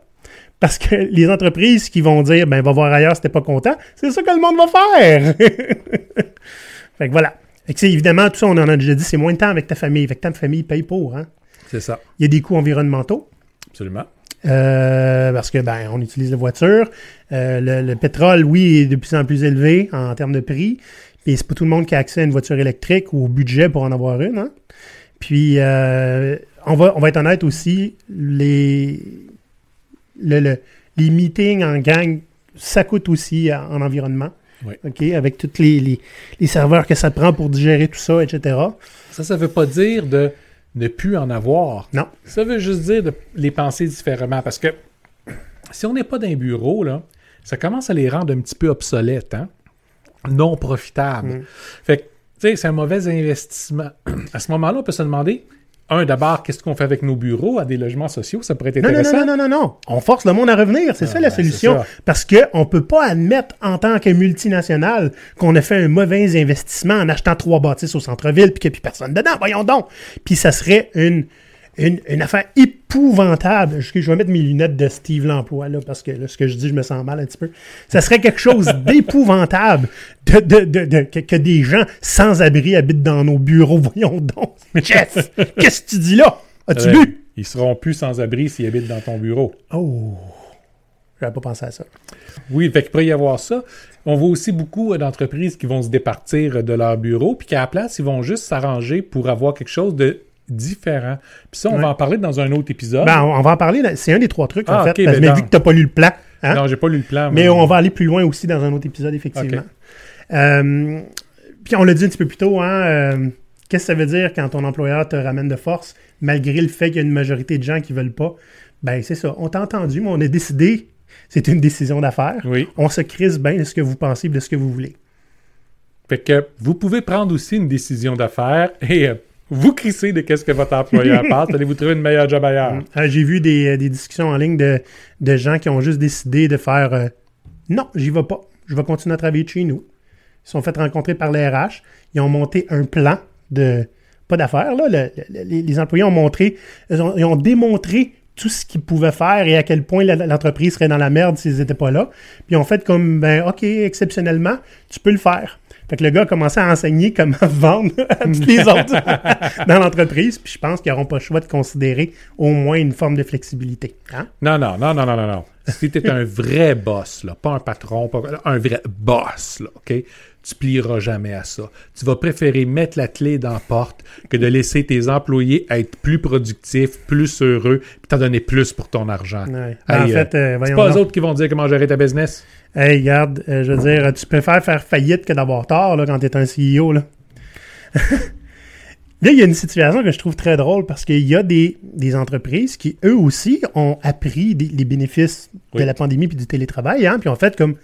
Parce que les entreprises qui vont dire ben va voir ailleurs si t'es pas content, c'est ça que le monde va faire. fait que voilà. Fait que évidemment, tout ça, on en a déjà dit, c'est moins de temps avec ta famille. Fait que ta famille paye pour. Hein? C'est ça, Il y a des coûts environnementaux. absolument. Euh, parce que ben on utilise la voiture. Euh, le, le pétrole, oui, est de plus en plus élevé en termes de prix. Puis c'est pas tout le monde qui a accès à une voiture électrique ou au budget pour en avoir une. hein. Puis euh, on va on va être honnête aussi, les le- le- les meetings en gang, ça coûte aussi en, en environnement. Oui. OK, avec tous les, les, les serveurs que ça prend pour digérer tout ça, etc. Ça, ça veut pas dire de ne plus en avoir. Non. Ça veut juste dire de les penser différemment. Parce que si on n'est pas dans un bureau, là, ça commence à les rendre un petit peu obsolètes, hein? non profitables. Mm. Fait que, tu sais, c'est un mauvais investissement. À ce moment-là, on peut se demander, un, d'abord, qu'est-ce qu'on fait avec nos bureaux à des logements sociaux? Ça pourrait être intéressant. non, non, non, non, non. On force le monde à revenir. C'est Ah, ça la ben, solution. Parce qu'on ne peut pas admettre en tant que multinationale qu'on a fait un mauvais investissement en achetant trois bâtisses au centre-ville puis qu'il n'y a plus personne dedans. Voyons donc. Puis ça serait une, une, une affaire épouvantable. Je, je vais mettre mes lunettes de Steve L'Emploi, là, parce que là, ce que je dis, je me sens mal un petit peu. Ça serait quelque chose d'épouvantable de, de, de, de- que, que des gens sans abri habitent dans nos bureaux. Voyons donc. Jeff, qu'est-ce que tu dis là? As-tu Ouais. bu? Ils seront plus sans abri s'ils habitent dans ton bureau. Oh, j'avais pas pensé à ça. Oui, fait qu'il pourrait y avoir ça. On voit aussi beaucoup euh, d'entreprises qui vont se départir euh, de leur bureau, puis qu'à la place, ils vont juste s'arranger pour avoir quelque chose de différent. Puis ça, on Ouais. va en parler dans un autre épisode. Ben, on on va en parler. C'est un des trois trucs, en Ah, fait. parce ben mais vu que tu n'as pas lu le plan, hein, Non, j'ai pas lu le plan. mais on va aller plus loin aussi dans un autre épisode, effectivement. Euh, puis on l'a dit un petit peu plus tôt, hein, euh, qu'est-ce que ça veut dire quand ton employeur te ramène de force, malgré le fait qu'il y a une majorité de gens qui veulent pas? Ben, c'est ça. On t'a entendu, mais on a décidé C'est une décision d'affaires. Oui. On se crise bien de ce que vous pensez et de ce que vous voulez. Fait que vous pouvez prendre aussi une décision d'affaires et euh, vous crissez de qu'est-ce que votre employeur pense. Allez vous trouver une meilleure job ailleurs? Euh, J'ai vu des, euh, des discussions en ligne de, de gens qui ont juste décidé de faire euh, non, j'y vais pas. Je vais continuer à travailler de chez nous. Ils se sont fait rencontrer par les RH. Ils ont monté un plan de. Pas d'affaires, là. Le- le- les, employés ont montré. Ils ont, ils ont démontré tout ce qu'ils pouvaient faire et à quel point l'entreprise serait dans la merde s'ils n'étaient pas là. Puis ils ont fait comme, ben, OK, exceptionnellement, tu peux le faire. Fait que le gars a commencé à enseigner comment vendre à tous les autres dans l'entreprise. Puis je pense qu'ils n'auront pas le choix de considérer au moins une forme de flexibilité. Hein? Non, non, non, non, non, non, non. Si t'es un vrai boss, là, pas un patron, pas un vrai boss, là, OK? Tu plieras jamais à ça. Tu vas préférer mettre la clé dans la porte que de laisser tes employés être plus productifs, plus heureux, puis t'en donner plus pour ton argent. Ouais. Hey, en euh, fait, euh, C'est pas eux donc. autres qui vont dire comment gérer ta business? Hey, regarde, euh, je veux dire, tu préfères faire faillite que d'avoir tort là, quand tu es un CEO. Là. là, il y a une situation que je trouve très drôle parce qu'il y a des, des entreprises qui, eux aussi, ont appris des- les bénéfices de la pandémie puis du télétravail. Hein, puis en fait, comme,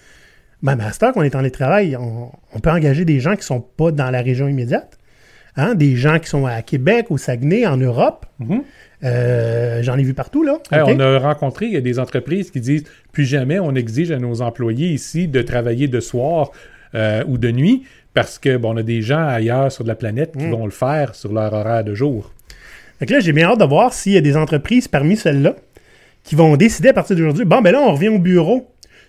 ben, Master, qu'on est en télétravail, on, on peut engager des gens qui sont pas dans la région immédiate. Hein, des gens qui sont à Québec, au Saguenay, en Europe. Mhm. Euh, J'en ai vu partout, là. Hey? On a rencontré il y a des entreprises qui disent plus jamais on exige à nos employés ici de travailler de soir euh, ou de nuit parce que bon, on a des gens ailleurs sur la planète qui Mm. vont le faire sur leur horaire de jour. Que là, j'ai bien hâte de voir s'il y a des entreprises parmi celles-là qui vont décider à partir d'aujourd'hui, bon, ben là, on revient au bureau,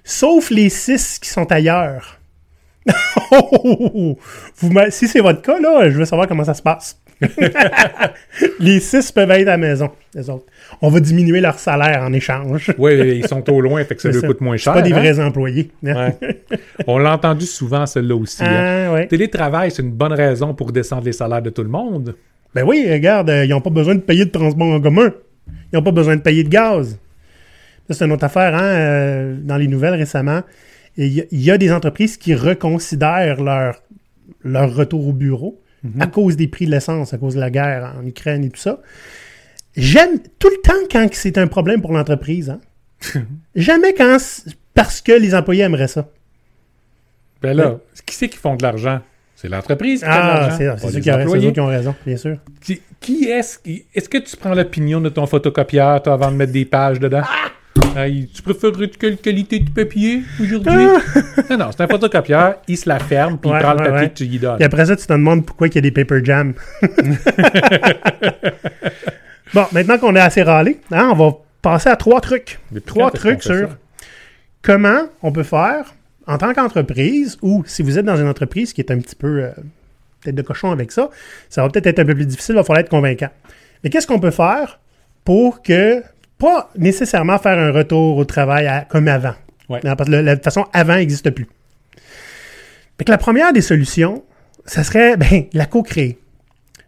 sauf les six qui sont ailleurs. Vous m'a- si c'est votre cas, là, je veux savoir comment ça se passe. les six peuvent être à la maison, les autres. On va diminuer leur salaire en échange. Oui, ils sont au loin, fait que ça leur coûte moins cher. pas des hein? vrais employés. Ouais. On l'a entendu souvent, celle-là aussi. hein. Ah, ouais. Télétravail, c'est une bonne raison pour descendre les salaires de tout le monde. Ben oui, regarde, euh, ils n'ont pas besoin de payer de transport en commun. Ils n'ont pas besoin de payer de gaz. C'est une autre affaire, hein, euh, dans les nouvelles récemment. Il y, a- il y a des entreprises qui reconsidèrent leur, leur retour au bureau à cause des prix de l'essence, à cause de la guerre en Ukraine et tout ça. J'aime tout le temps quand c'est un problème pour l'entreprise. Hein. Jamais quand parce que les employés aimeraient ça. Ben là, qui c'est qui font de l'argent? C'est l'entreprise qui fait de Ah, l'argent. c'est les ceux qui, ont- c'est employés. eux qui ont raison, bien sûr. Qui, qui est-ce qui- Est-ce que tu prends l'opinion de ton photocopieur, toi, avant de mettre des pages dedans? Hey, tu préfères quelle qualité de papier aujourd'hui? non, non, c'est un photocopieur, il se la ferme, puis Ouais, il prend le papier ouais. que tu lui donnes. Puis après ça, tu te demandes pourquoi il y a des paper jams. bon, maintenant qu'on est assez râlé, hein, on va passer à trois trucs. Trois trucs sur comment on peut faire en tant qu'entreprise ou si vous êtes dans une entreprise qui est un petit peu euh, peut-être de cochon avec ça, ça va peut-être être un peu plus difficile, il va falloir être convaincant. Mais qu'est-ce qu'on peut faire pour que, pas nécessairement faire un retour au travail à- comme avant. Ouais. Non, parce que la, de toute façon, avant n'existe plus. Fait que la première des solutions, ça serait ben, la co-créer.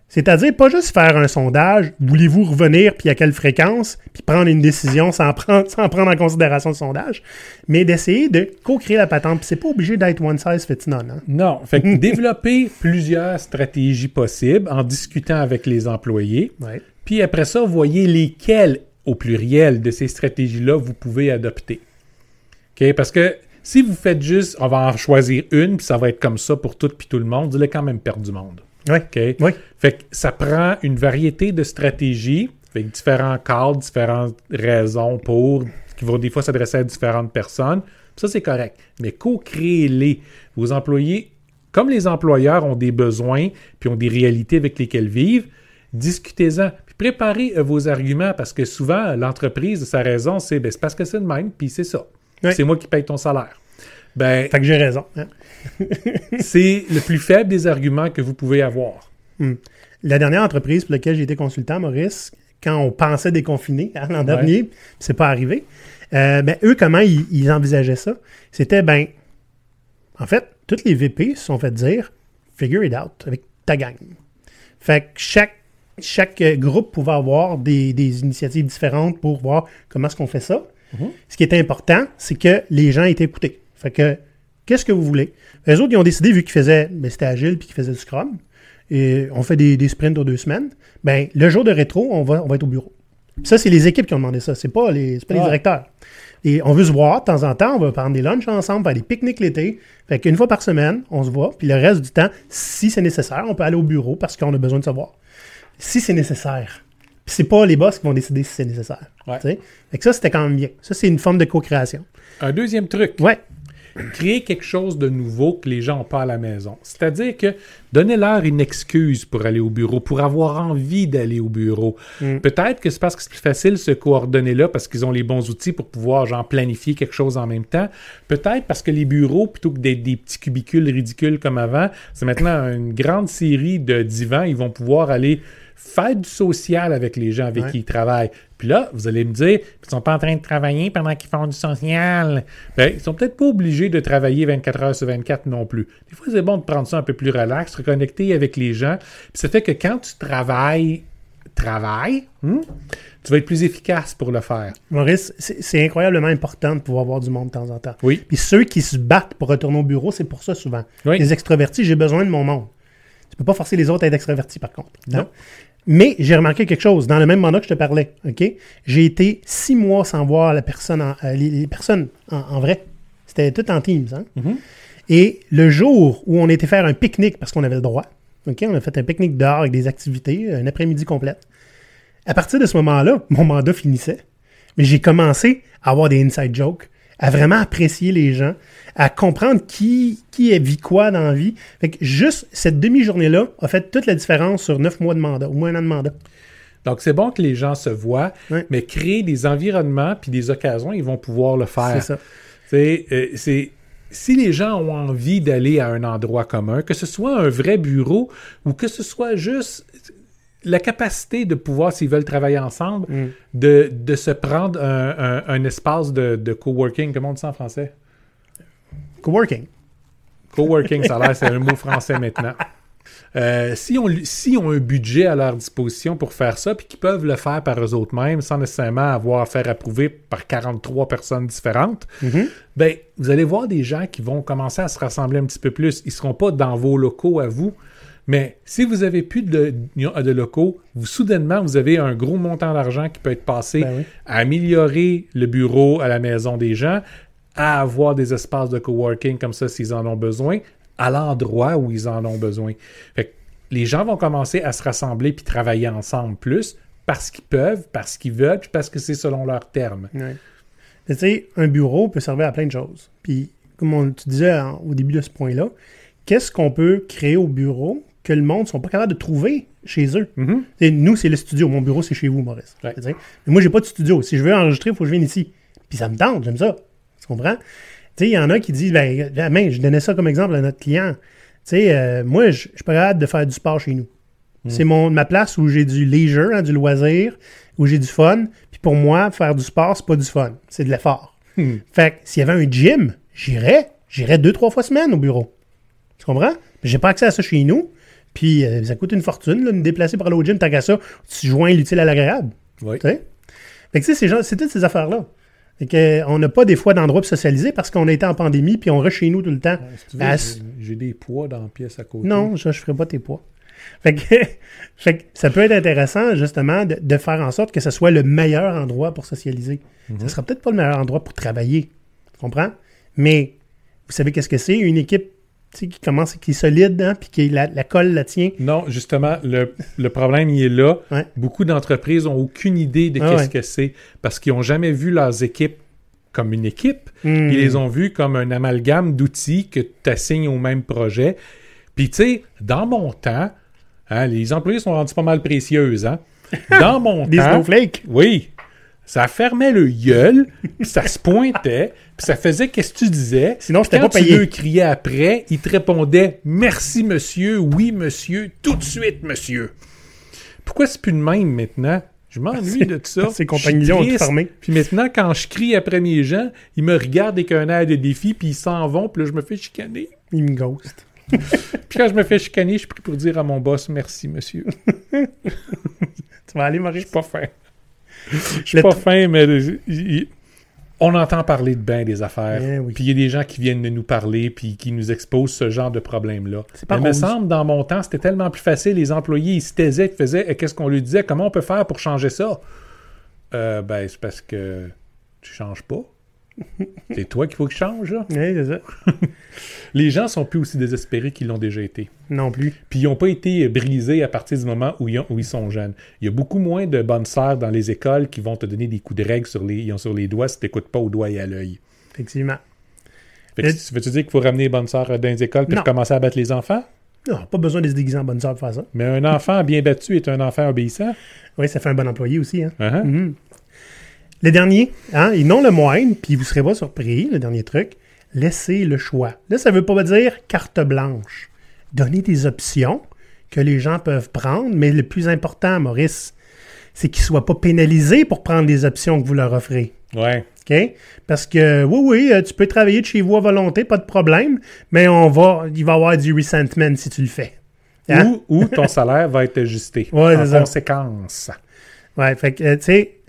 C'est-à-dire pas juste faire un sondage, voulez-vous revenir, puis à quelle fréquence, puis prendre une décision sans prendre, sans prendre en considération le sondage, mais d'essayer de co-créer la patente. Puis c'est pas obligé d'être one size fits none. hein. Non, fait que développer plusieurs stratégies possibles en discutant avec les employés. Ouais. Puis après ça, voyez lesquelles, au pluriel, de ces stratégies-là, vous pouvez adopter. Parce que si vous faites juste, on va en choisir une, puis ça va être comme ça pour tout puis tout le monde, vous allez quand même perdre du monde. Oui. Fait que ça prend une variété de stratégies, avec différents cadres, différentes raisons pour, qui vont des fois s'adresser à différentes personnes. Ça, c'est correct. Mais co-créez-les. Vos employés, comme les employeurs ont des besoins, puis ont des réalités avec lesquelles vivent, discutez-en. Puis préparez euh, vos arguments, parce que souvent, l'entreprise, sa raison, c'est ben, c'est parce que c'est de même, puis c'est ça. C'est moi qui paye ton salaire. Ben, Fait que j'ai raison. hein. c'est le plus faible des arguments que vous pouvez avoir. La dernière entreprise pour laquelle j'ai été consultant, Maurice, quand on pensait déconfiner hein, l'an dernier, c'est pas arrivé, euh, ben, eux, comment ils, ils envisageaient ça? C'était, ben, en fait, toutes les VP se sont fait dire figure it out avec ta gang. Fait que chaque, chaque euh, groupe pouvait avoir des, des initiatives différentes pour voir comment est-ce qu'on fait ça. Ce qui était important, c'est que les gens étaient écoutés. Fait que, qu'est-ce que vous voulez? Les autres, ils ont décidé, vu qu'ils faisaient, ben, c'était agile puis qu'ils faisaient du scrum, et on fait des, des sprints aux deux semaines, ben, le jour de rétro, on va, on va être au bureau. Ça, c'est les équipes qui ont demandé ça. C'est pas les, pas les directeurs. Et on veut se voir de temps en temps. On va prendre des lunchs ensemble, faire des pique-niques l'été. Fait qu'une fois par semaine, on se voit. Puis le reste du temps, si c'est nécessaire, on peut aller au bureau parce qu'on a besoin de se voir. Si c'est nécessaire. Puis c'est pas les boss qui vont décider si c'est nécessaire. Ouais. Fait que ça, c'était quand même bien. Ça, c'est une forme de co-création. Un deuxième truc. Ouais. créer quelque chose de nouveau que les gens n'ont pas à la maison. C'est-à-dire que donnez-leur une excuse pour aller au bureau, pour avoir envie d'aller au bureau. Mm. Peut-être que c'est parce que c'est plus facile de se coordonner là, parce qu'ils ont les bons outils pour pouvoir genre planifier quelque chose en même temps. Peut-être parce que les bureaux, plutôt que d'être des petits cubicules ridicules comme avant, c'est maintenant une grande série de divans. Ils vont pouvoir aller faire du social avec les gens avec Ouais. qui ils travaillent. Puis là, vous allez me dire, ils sont pas en train de travailler pendant qu'ils font du social. Ben, ils sont peut-être pas obligés de travailler 24 heures sur 24 non plus. Des fois, c'est bon de prendre ça un peu plus relax, reconnecter avec les gens. Puis ça fait que quand tu travailles, travailles, hmm, tu vas être plus efficace pour le faire. Maurice, c'est c'est incroyablement important de pouvoir voir du monde de temps en temps. Oui. Puis ceux qui se battent pour retourner au bureau, c'est pour ça souvent. Oui. Les extrovertis, j'ai besoin de mon monde. Tu peux pas forcer les autres à être extravertis, par contre. Non. Mais j'ai remarqué quelque chose. Dans le même mandat que je te parlais, OK? J'ai été six mois sans voir la personne en- euh, les, les personnes en, en vrai. C'était tout en Teams. Hein? Mhm. Et le jour où on était faire un pique-nique, parce qu'on avait le droit, OK? On a fait un pique-nique dehors avec des activités, un après-midi complète. À partir de ce moment-là, mon mandat finissait. Mais j'ai commencé à avoir des inside jokes, à vraiment apprécier les gens, à comprendre qui, qui vit quoi dans la vie. Fait que juste cette demi-journée-là a fait toute la différence sur neuf mois de mandat, ou moins un an de mandat. Donc, c'est bon que les gens se voient, mais créer des environnements puis des occasions, ils vont pouvoir le faire. C'est ça. Euh, c'est si les gens ont envie d'aller à un endroit commun, que ce soit un vrai bureau ou que ce soit juste la capacité de pouvoir, s'ils veulent travailler ensemble, Mm. de, de se prendre un, un- un espace de, de coworking. Comment on dit ça en français? Coworking. Coworking, ça a l'air, c'est un mot français maintenant. Euh, si, on, si ont un budget à leur disposition pour faire ça, puis qu'ils peuvent le faire par eux autres mêmes, sans nécessairement avoir à faire approuver par 43 personnes différentes, Mhm. ben, vous allez voir des gens qui vont commencer à se rassembler un petit peu plus. Ils ne seront pas dans vos locaux à vous, mais si vous avez plus de, de locaux, vous soudainement, vous avez un gros montant d'argent qui peut être passé Ben oui. à améliorer le bureau à la maison des gens, à avoir des espaces de coworking comme ça s'ils en ont besoin, à l'endroit où ils en ont besoin. Fait que les gens vont commencer à se rassembler puis travailler ensemble plus parce qu'ils peuvent, parce qu'ils veulent, puis parce que c'est selon leurs termes. Ouais. Mais Tu sais, un bureau peut servir à plein de choses. Puis, comme on, tu disais en- au début de ce point-là, qu'est-ce qu'on peut créer au bureau que le monde ne sont pas capables de trouver chez eux? Mhm. Nous, c'est le studio. Mon bureau, c'est chez vous, Maurice. Ouais. Mais moi, j'ai pas de studio. Si je veux enregistrer, il faut que je vienne ici. Puis ça me tente, j'aime ça. Tu comprends? Il y en a qui disent, ben, ben, je donnais ça comme exemple à notre client. Euh, moi, je suis pas capable de faire du sport chez nous. C'est mon ma place où j'ai du leisure, hein, du loisir, où j'ai du fun. Puis pour moi, faire du sport, c'est pas du fun. C'est de l'effort. Hmm. Fait que s'il y avait un gym, j'irais. J'irais deux, trois fois semaine au bureau. Tu comprends? Mais j'ai pas accès à ça chez nous. Puis euh, ça coûte une fortune, là, de me déplacer pour aller au gym. Tant qu'à ça, tu joins l'utile à l'agréable. Oui. Tu sais? Fait que tu sais, c'est toutes ces affaires-là. Fait que, on n'a pas des fois d'endroit pour socialiser parce qu'on a été en pandémie puis on reste chez nous tout le temps. Si tu veux, j'ai- des poids dans la pièce à côté. Non, je ne ferai pas tes poids. Fait que, fait que ça peut être intéressant, justement, de, de faire en sorte que ce soit le meilleur endroit pour socialiser. Mhm. Ce sera peut-être pas le meilleur endroit pour travailler. Tu comprends? Mais vous savez qu'est-ce que c'est? Une équipe tu sais, qui commence, qui est solide, hein, puis qui la, la colle la tient. Non, justement, le, le problème, il est là. Ouais. Beaucoup d'entreprises ont aucune idée de Ah qu'est-ce ouais. que c'est parce qu'ils n'ont jamais vu leurs équipes comme une équipe. Hmm. Ils les ont vus comme un amalgame d'outils que tu assignes au même projet. Puis, tu sais, dans mon temps, hein, les employés sont rendus pas mal précieuses. Hein? Dans mon Des temps, snowflakes. oui, ça fermait le gueule, ça se pointait, puis ça faisait qu'est-ce que tu disais? Sinon, j'étais Quand pas tu payé. le criais après, il te répondait merci monsieur, oui monsieur, tout de suite monsieur. Pourquoi c'est plus de même maintenant? Je m'ennuie de ça. Ces Je suis compagnies-là ont tout fermé. Puis maintenant, quand je crie après mes gens, ils me regardent avec un air de défi, puis ils s'en vont, puis là, je me fais chicaner. Ils me ghost. Puis quand je me fais chicaner, je suis pris pour dire à mon boss merci monsieur. Tu vas aller, Maurice? Je suis pas fin. Je suis pas fin, mais il- on entend parler de bien des affaires. Eh oui. Puis il y a des gens qui viennent de nous parler puis qui nous exposent ce genre de problème-là. Mais il me semble, dans mon temps, c'était tellement plus facile. Les employés, ils se taisaient, ils faisaient, Eh, qu'est-ce qu'on lui disait, comment on peut faire pour changer ça? Euh, ben, c'est parce que tu changes pas. c'est toi qu'il faut que je change, là? Oui, c'est ça. Les gens sont plus aussi désespérés qu'ils l'ont déjà été. Non plus. Puis ils n'ont pas été brisés à partir du moment où ils, ont- où ils sont jeunes. Il y a beaucoup moins de bonnes sœurs dans les écoles qui vont te donner des coups de règle sur les, ils ont sur les doigts si tu n'écoutes pas au doigt et à l'œil. Effectivement. Fait que Veux-tu dire qu'il faut ramener les bonnes sœurs dans les écoles puis Non. recommencer à battre les enfants? Non, pas besoin de se déguiser en bonne sœur pour faire ça. Mais un enfant bien battu est un enfant obéissant. Oui, ça fait un bon employé aussi. Hein? Hein? Mhm. Le dernier, hein, et non le moindre, puis vous serez pas surpris, le dernier truc, laissez le choix. Là, ça veut pas dire carte blanche. Donnez des options que les gens peuvent prendre, mais le plus important, Maurice, c'est qu'ils soient pas pénalisés pour prendre les options que vous leur offrez. Ouais. OK? Parce que, oui, oui, euh, tu peux travailler de chez vous à volonté, pas de problème, mais on va, il va y avoir du resentment si tu le fais. Hein? Ou, ou ton salaire va être ajusté Ouais, en conséquence. Ouais, fait que, euh, tu sais,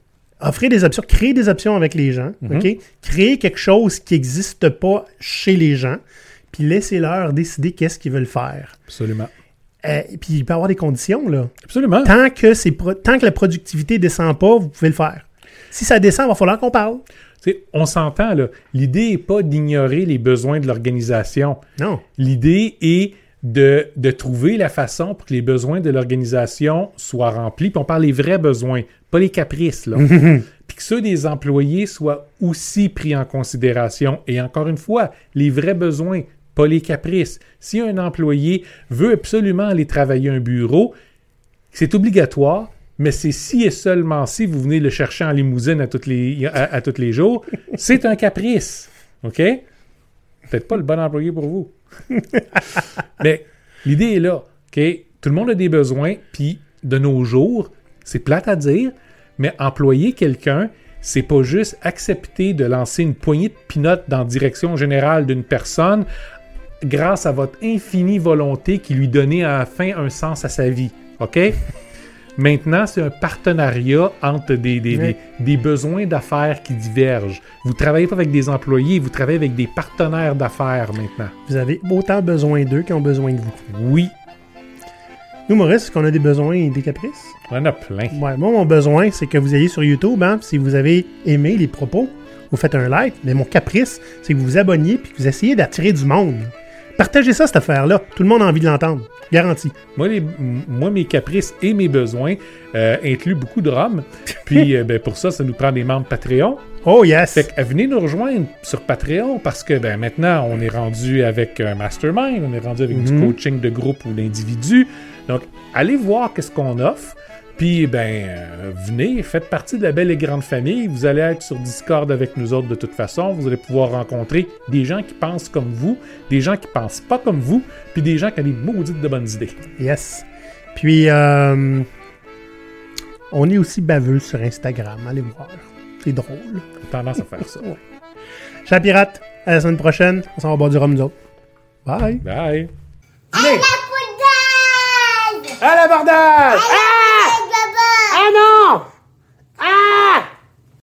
offrir des options, créer des options avec les gens, Mhm. OK? Créer quelque chose qui n'existe pas chez les gens, puis laissez-leur décider qu'est-ce qu'ils veulent faire. Absolument. Euh, puis il peut y avoir des conditions, là. Absolument. Tant que, tant que la productivité descend pas, vous pouvez le faire. Si ça descend, il va falloir qu'on parle. On s'entend, là. L'idée n'est pas d'ignorer les besoins de l'organisation. Non. L'idée est de, de trouver la façon pour que les besoins de l'organisation soient remplis. Puis on parle des vrais besoins, pas les caprices. Là. Puis que ceux des employés soient aussi pris en considération. Et encore une fois, les vrais besoins, pas les caprices. Si un employé veut absolument aller travailler un bureau, c'est obligatoire, mais c'est si et seulement si vous venez le chercher en limousine à, toutes les, à, à tous les jours, c'est un caprice. OK? Peut-être pas le bon employé pour vous. mais l'idée est là. OK? Tout le monde a des besoins, puis de nos jours, c'est plate à dire, mais employer quelqu'un, c'est pas juste accepter de lancer une poignée de pinottes dans la direction générale d'une personne grâce à votre infinie volonté qui lui donnait à la fin un sens à sa vie. OK? Maintenant, c'est un partenariat entre des, des, Oui. des- des besoins d'affaires qui divergent. Vous travaillez pas avec des employés, vous travaillez avec des partenaires d'affaires maintenant. Vous avez autant besoin d'eux qu'ils ont besoin de vous. Oui, Nous, Maurice, est-ce qu'on a des besoins et des caprices? on en a plein. Ouais, moi, mon besoin, c'est que vous ayez sur YouTube, hein, si vous avez aimé les propos, vous faites un like. Mais mon caprice, c'est que vous vous abonniez puis que vous essayez d'attirer du monde. Partagez ça, cette affaire-là. Tout le monde a envie de l'entendre. Garanti. Moi, les- moi, mes caprices et mes besoins euh, incluent beaucoup de rhum. Puis, euh, ben, pour ça, ça nous prend des membres Patreon. Oh yes! Fait que, venez nous rejoindre sur Patreon parce que ben, maintenant, on est rendu avec un mastermind, on est rendu avec du Mhm. coaching de groupe ou d'individu. Donc, allez voir qu'est-ce qu'on offre. Puis, ben, euh, venez, faites partie de la belle et grande famille. Vous allez être sur Discord avec nous autres de toute façon. Vous allez pouvoir rencontrer des gens qui pensent comme vous, des gens qui pensent pas comme vous, puis des gens qui ont des maudites de bonnes idées. Yes. Puis, euh, on est aussi baveux sur Instagram. Allez voir. C'est drôle. J'ai tendance à faire ça. Chat Pirate, à la semaine prochaine. On s'en va boire du rhum, nous autres. Bye! Bye! Poudade À l'abordage! Ah non! Ah!